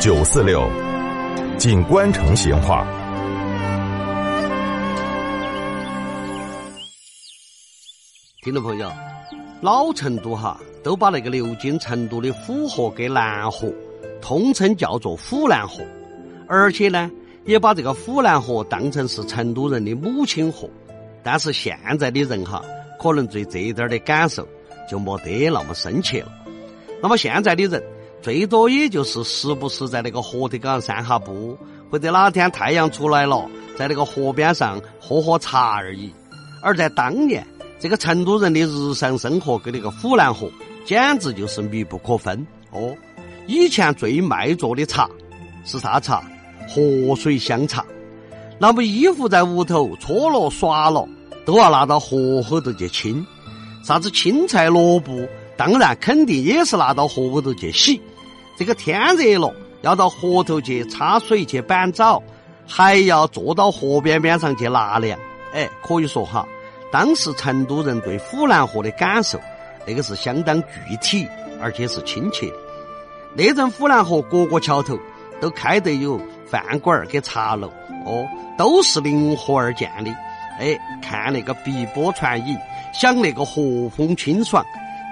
九四六，锦官城闲话。听众朋友，老成都哈都把那个流经成都的府河跟南河通称叫做府南河，而且呢，也把这个府南河当成是成都人的母亲河。但是现在的人哈，可能对这一点的感受就没得那么深切了。那么现在的人，最多也就是时不时在那个河堤高上散下步，或者哪天太阳出来了，在那个河边上喝喝茶而已。而在当年，这个成都人的日常生活跟那个府南河简直就是密不可分哦。以前最卖座的茶是啥茶？河水香茶。那么衣服在屋头搓了刷了，都要拿到河后头去清。啥子青菜萝卜？当然，肯定也是拿到河沟头去洗。这个天热了，要到河头去插水去板澡，还要坐到河边边上去纳凉。哎，可以说哈，当时成都人对府南河的感受，那个是相当具体，而且是亲切的。那阵府南河各个桥头都开得有饭馆儿跟茶楼，哦，都是临河而建的。哎，看那个碧波传影，享那个和风清爽。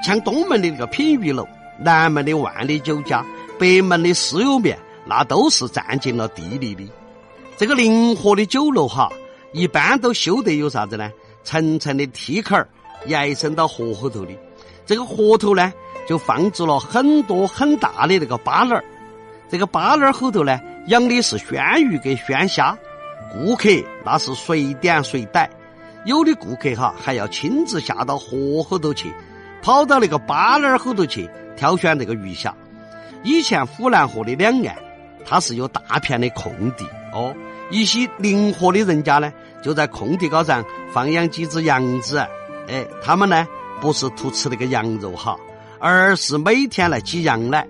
像东门的那个品玉楼，南门的万里酒家，北门的私有面，那都是占尽了地利的。这个临河的酒楼哈，一般都修得有啥子呢？层层的梯坎儿延伸到河后头的。这个河头呢，就放置了很多很大的那个巴篮儿。这个巴篮儿后头呢，养的是鲜鱼跟鲜虾，顾客那是随点随逮。有的顾客哈，还要亲自下到河后头去。跑到那个巴篮儿后头去挑选这个鱼虾。以前虎南河的两岸，它是有大片的空地哦。一些临河的人家呢，就在空地高上放养几只羊子。哎，他们呢不是图吃那个羊肉哈，而是每天来挤羊奶。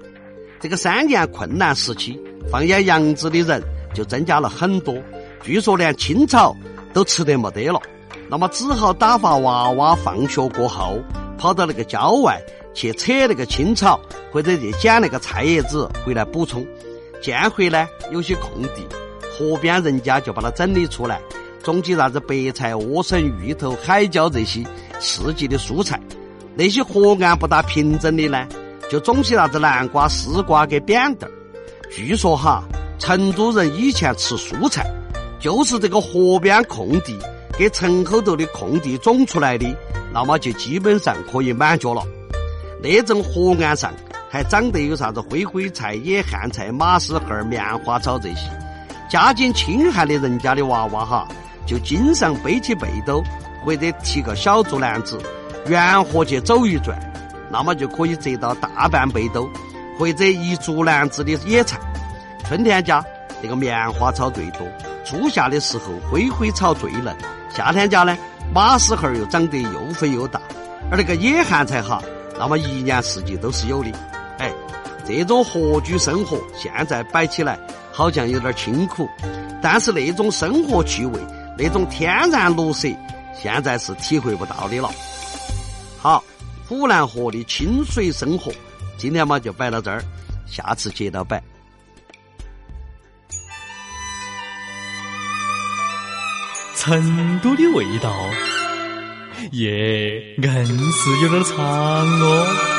这个三年困难时期，放养羊子的人就增加了很多。据说连青草都吃得没得了，那么只好打发娃娃放学过后。跑到那个郊外去扯那个青草，或者去捡那个菜叶子回来补充。见回呢，有些空地，河边人家就把它整理出来，种起啥子白菜、莴笋、芋头、海椒这些四季的蔬菜。那些河岸不大平整的呢，就种起啥子南瓜、丝瓜跟扁豆。据说哈，成都人以前吃蔬菜，就是这个河边空地给城后头的空地种出来的。那么就基本上可以满足了。那阵河岸上还长得有啥子灰灰菜、野旱菜、马屎盒、棉花草这些。家境清寒的人家的娃娃哈，就经常背起背兜或者提个小竹篮子，沿河去走一转，那么就可以摘到大半背兜或者一竹篮子的野菜。春天家那个棉花草最多，初夏的时候灰灰草最嫩，夏天家呢。马屎盒又长得又肥又大，而那个野旱菜哈，那么一年四季都是有的。哎，这种合居生活现在摆起来好像有点清苦，但是那种生活趣味，那种天然绿色，现在是体会不到的了。好，虎南河的清水生活，今天嘛就摆到这儿，下次接着摆。成都的味道，耶，硬是有点长哦。